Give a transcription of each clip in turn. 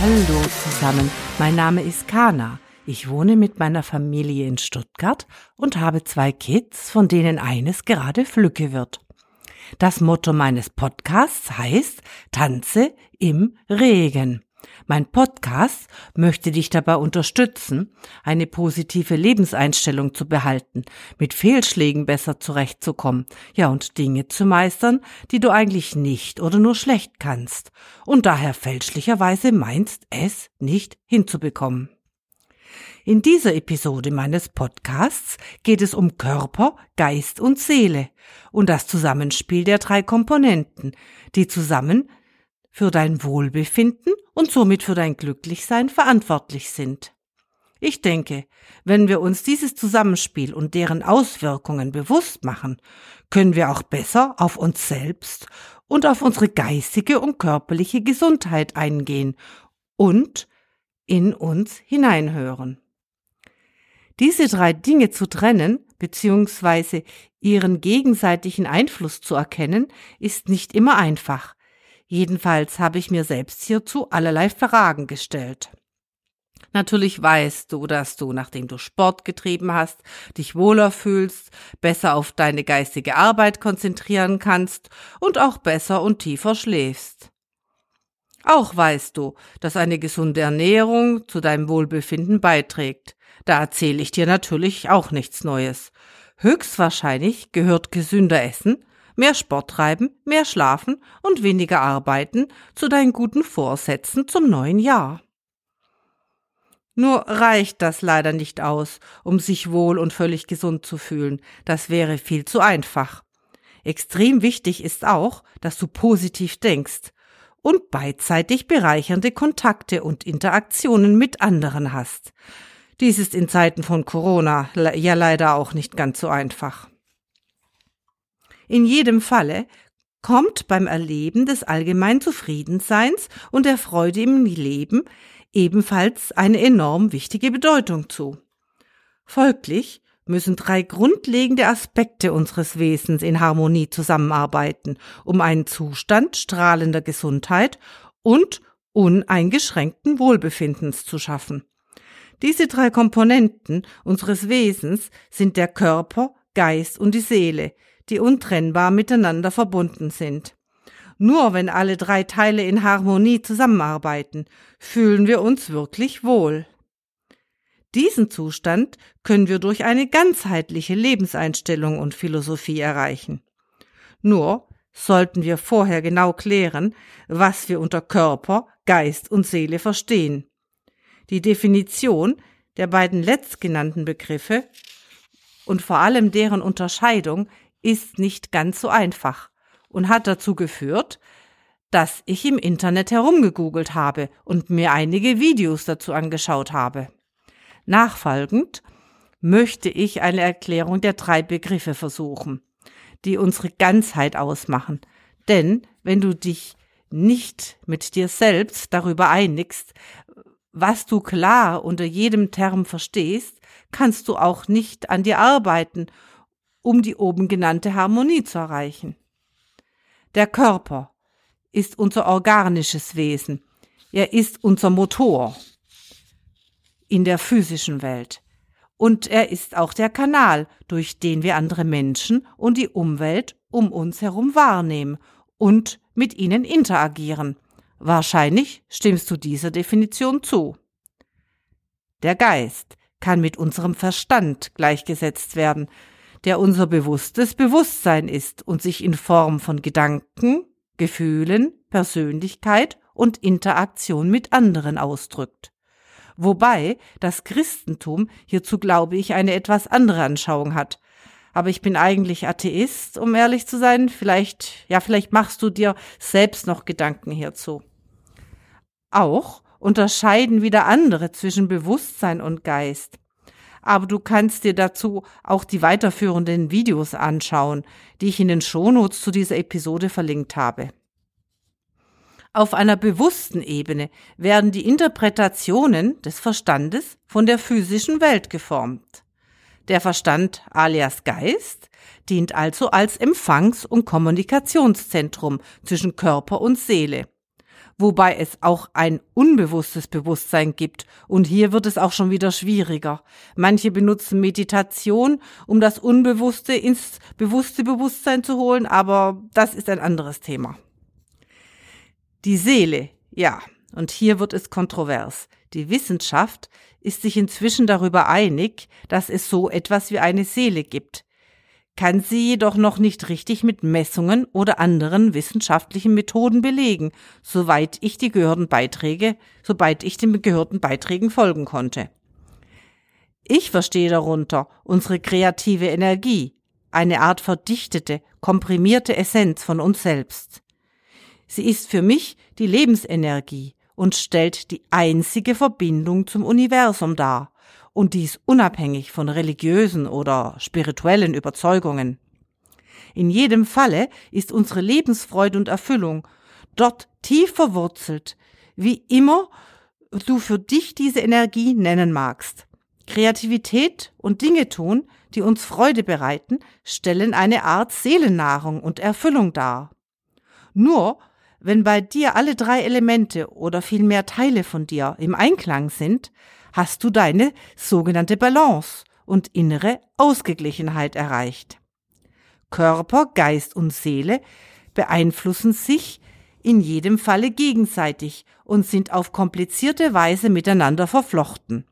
Hallo zusammen, mein Name ist Kana. Ich wohne mit meiner Familie in Stuttgart und habe zwei Kids, von denen eines gerade Flücke wird. Das Motto meines Podcasts heißt Tanze im Regen. Mein Podcast möchte dich dabei unterstützen, eine positive Lebenseinstellung zu behalten, mit Fehlschlägen besser zurechtzukommen, ja und Dinge zu meistern, die du eigentlich nicht oder nur schlecht kannst und daher fälschlicherweise meinst, es nicht hinzubekommen. In dieser Episode meines Podcasts geht es um Körper, Geist und Seele und das Zusammenspiel der drei Komponenten, die zusammen für dein Wohlbefinden und somit für dein Glücklichsein verantwortlich sind. Ich denke, wenn wir uns dieses Zusammenspiel und deren Auswirkungen bewusst machen, können wir auch besser auf uns selbst und auf unsere geistige und körperliche Gesundheit eingehen und in uns hineinhören. Diese drei Dinge zu trennen bzw. ihren gegenseitigen Einfluss zu erkennen, ist nicht immer einfach, Jedenfalls habe ich mir selbst hierzu allerlei Fragen gestellt. Natürlich weißt du, dass du, nachdem du Sport getrieben hast, dich wohler fühlst, besser auf deine geistige Arbeit konzentrieren kannst und auch besser und tiefer schläfst. Auch weißt du, dass eine gesunde Ernährung zu deinem Wohlbefinden beiträgt. Da erzähle ich dir natürlich auch nichts Neues. Höchstwahrscheinlich gehört gesünder Essen mehr Sport treiben, mehr schlafen und weniger arbeiten zu deinen guten Vorsätzen zum neuen Jahr. Nur reicht das leider nicht aus, um sich wohl und völlig gesund zu fühlen. Das wäre viel zu einfach. Extrem wichtig ist auch, dass du positiv denkst und beidseitig bereichernde Kontakte und Interaktionen mit anderen hast. Dies ist in Zeiten von Corona ja leider auch nicht ganz so einfach. In jedem Falle kommt beim Erleben des allgemeinen Zufriedenseins und der Freude im Leben ebenfalls eine enorm wichtige Bedeutung zu. Folglich müssen drei grundlegende Aspekte unseres Wesens in Harmonie zusammenarbeiten, um einen Zustand strahlender Gesundheit und uneingeschränkten Wohlbefindens zu schaffen. Diese drei Komponenten unseres Wesens sind der Körper, Geist und die Seele, die untrennbar miteinander verbunden sind. Nur wenn alle drei Teile in Harmonie zusammenarbeiten, fühlen wir uns wirklich wohl. Diesen Zustand können wir durch eine ganzheitliche Lebenseinstellung und Philosophie erreichen. Nur sollten wir vorher genau klären, was wir unter Körper, Geist und Seele verstehen. Die Definition der beiden letztgenannten Begriffe und vor allem deren Unterscheidung ist nicht ganz so einfach und hat dazu geführt, dass ich im Internet herumgegoogelt habe und mir einige Videos dazu angeschaut habe. Nachfolgend möchte ich eine Erklärung der drei Begriffe versuchen, die unsere Ganzheit ausmachen. Denn wenn du dich nicht mit dir selbst darüber einigst, was du klar unter jedem Term verstehst, kannst du auch nicht an dir arbeiten um die oben genannte Harmonie zu erreichen. Der Körper ist unser organisches Wesen. Er ist unser Motor in der physischen Welt. Und er ist auch der Kanal, durch den wir andere Menschen und die Umwelt um uns herum wahrnehmen und mit ihnen interagieren. Wahrscheinlich stimmst du dieser Definition zu. Der Geist kann mit unserem Verstand gleichgesetzt werden, der unser bewusstes Bewusstsein ist und sich in Form von Gedanken, Gefühlen, Persönlichkeit und Interaktion mit anderen ausdrückt. Wobei das Christentum hierzu, glaube ich, eine etwas andere Anschauung hat. Aber ich bin eigentlich Atheist, um ehrlich zu sein. Vielleicht, ja, vielleicht machst du dir selbst noch Gedanken hierzu. Auch unterscheiden wieder andere zwischen Bewusstsein und Geist aber du kannst dir dazu auch die weiterführenden Videos anschauen, die ich in den Shownotes zu dieser Episode verlinkt habe. Auf einer bewussten Ebene werden die Interpretationen des Verstandes von der physischen Welt geformt. Der Verstand alias Geist dient also als Empfangs- und Kommunikationszentrum zwischen Körper und Seele wobei es auch ein unbewusstes Bewusstsein gibt. Und hier wird es auch schon wieder schwieriger. Manche benutzen Meditation, um das Unbewusste ins bewusste Bewusstsein zu holen, aber das ist ein anderes Thema. Die Seele, ja, und hier wird es kontrovers. Die Wissenschaft ist sich inzwischen darüber einig, dass es so etwas wie eine Seele gibt kann sie jedoch noch nicht richtig mit Messungen oder anderen wissenschaftlichen Methoden belegen, soweit ich die gehörten Beiträge, sobald ich den gehörten Beiträgen folgen konnte. Ich verstehe darunter unsere kreative Energie, eine Art verdichtete, komprimierte Essenz von uns selbst. Sie ist für mich die Lebensenergie und stellt die einzige Verbindung zum Universum dar und dies unabhängig von religiösen oder spirituellen Überzeugungen. In jedem Falle ist unsere Lebensfreude und Erfüllung dort tief verwurzelt, wie immer du für dich diese Energie nennen magst. Kreativität und Dinge tun, die uns Freude bereiten, stellen eine Art Seelennahrung und Erfüllung dar. Nur wenn bei dir alle drei Elemente oder vielmehr Teile von dir im Einklang sind, hast du deine sogenannte Balance und innere Ausgeglichenheit erreicht. Körper, Geist und Seele beeinflussen sich in jedem Falle gegenseitig und sind auf komplizierte Weise miteinander verflochten.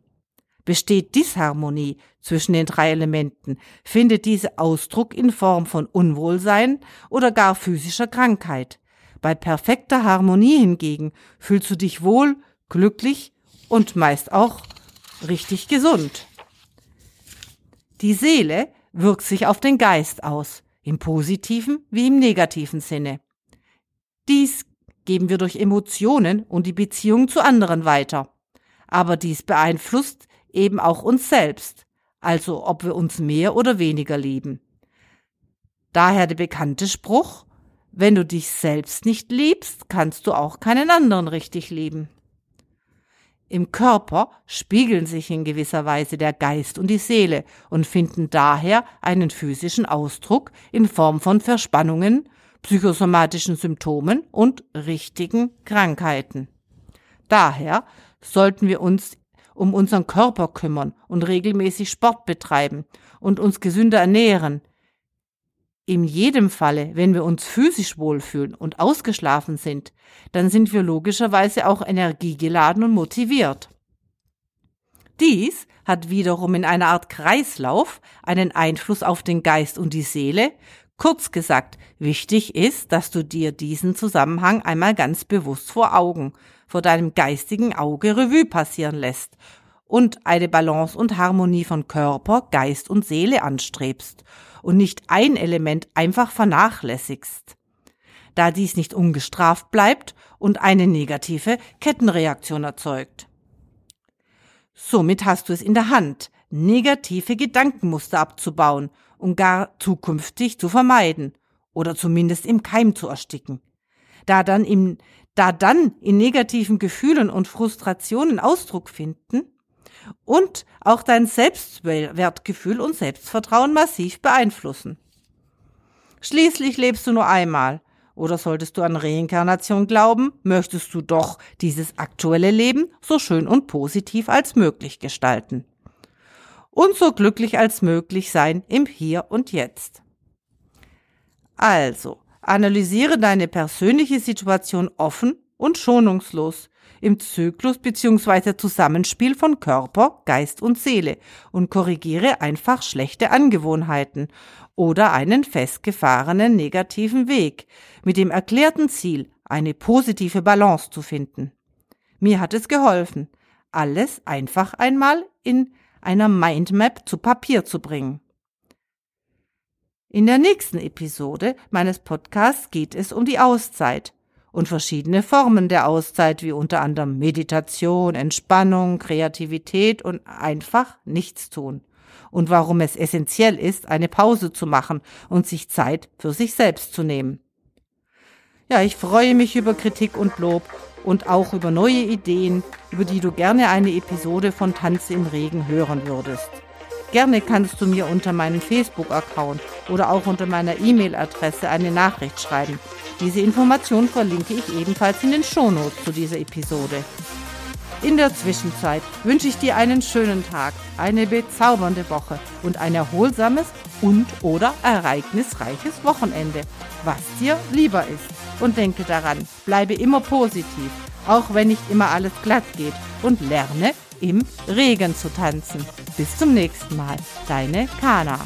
Besteht Disharmonie zwischen den drei Elementen, findet diese Ausdruck in Form von Unwohlsein oder gar physischer Krankheit. Bei perfekter Harmonie hingegen fühlst du dich wohl, glücklich und meist auch richtig gesund. Die Seele wirkt sich auf den Geist aus, im positiven wie im negativen Sinne. Dies geben wir durch Emotionen und die Beziehung zu anderen weiter. Aber dies beeinflusst eben auch uns selbst, also ob wir uns mehr oder weniger lieben. Daher der bekannte Spruch, wenn du dich selbst nicht liebst, kannst du auch keinen anderen richtig lieben. Im Körper spiegeln sich in gewisser Weise der Geist und die Seele und finden daher einen physischen Ausdruck in Form von Verspannungen, psychosomatischen Symptomen und richtigen Krankheiten. Daher sollten wir uns um unseren Körper kümmern und regelmäßig Sport betreiben und uns gesünder ernähren, in jedem Falle, wenn wir uns physisch wohlfühlen und ausgeschlafen sind, dann sind wir logischerweise auch energiegeladen und motiviert. Dies hat wiederum in einer Art Kreislauf einen Einfluss auf den Geist und die Seele. Kurz gesagt, wichtig ist, dass du dir diesen Zusammenhang einmal ganz bewusst vor Augen, vor deinem geistigen Auge Revue passieren lässt und eine Balance und Harmonie von Körper, Geist und Seele anstrebst und nicht ein Element einfach vernachlässigst. Da dies nicht ungestraft bleibt und eine negative Kettenreaktion erzeugt. Somit hast du es in der Hand, negative Gedankenmuster abzubauen und gar zukünftig zu vermeiden oder zumindest im Keim zu ersticken. Da dann im, da dann in negativen Gefühlen und Frustrationen Ausdruck finden, und auch dein Selbstwertgefühl und Selbstvertrauen massiv beeinflussen. Schließlich lebst du nur einmal. Oder solltest du an Reinkarnation glauben, möchtest du doch dieses aktuelle Leben so schön und positiv als möglich gestalten. Und so glücklich als möglich sein im Hier und Jetzt. Also, analysiere deine persönliche Situation offen und schonungslos im Zyklus bzw. Zusammenspiel von Körper, Geist und Seele und korrigiere einfach schlechte Angewohnheiten oder einen festgefahrenen negativen Weg mit dem erklärten Ziel, eine positive Balance zu finden. Mir hat es geholfen, alles einfach einmal in einer Mindmap zu Papier zu bringen. In der nächsten Episode meines Podcasts geht es um die Auszeit und verschiedene Formen der Auszeit, wie unter anderem Meditation, Entspannung, Kreativität und einfach nichts tun. Und warum es essentiell ist, eine Pause zu machen und sich Zeit für sich selbst zu nehmen. Ja, ich freue mich über Kritik und Lob und auch über neue Ideen, über die du gerne eine Episode von Tanze im Regen hören würdest. Gerne kannst du mir unter meinem Facebook-Account oder auch unter meiner E-Mail-Adresse eine Nachricht schreiben. Diese Information verlinke ich ebenfalls in den Shownotes zu dieser Episode. In der Zwischenzeit wünsche ich dir einen schönen Tag, eine bezaubernde Woche und ein erholsames und oder ereignisreiches Wochenende, was dir lieber ist. Und denke daran, bleibe immer positiv, auch wenn nicht immer alles glatt geht und lerne im Regen zu tanzen. Bis zum nächsten Mal, deine Kana.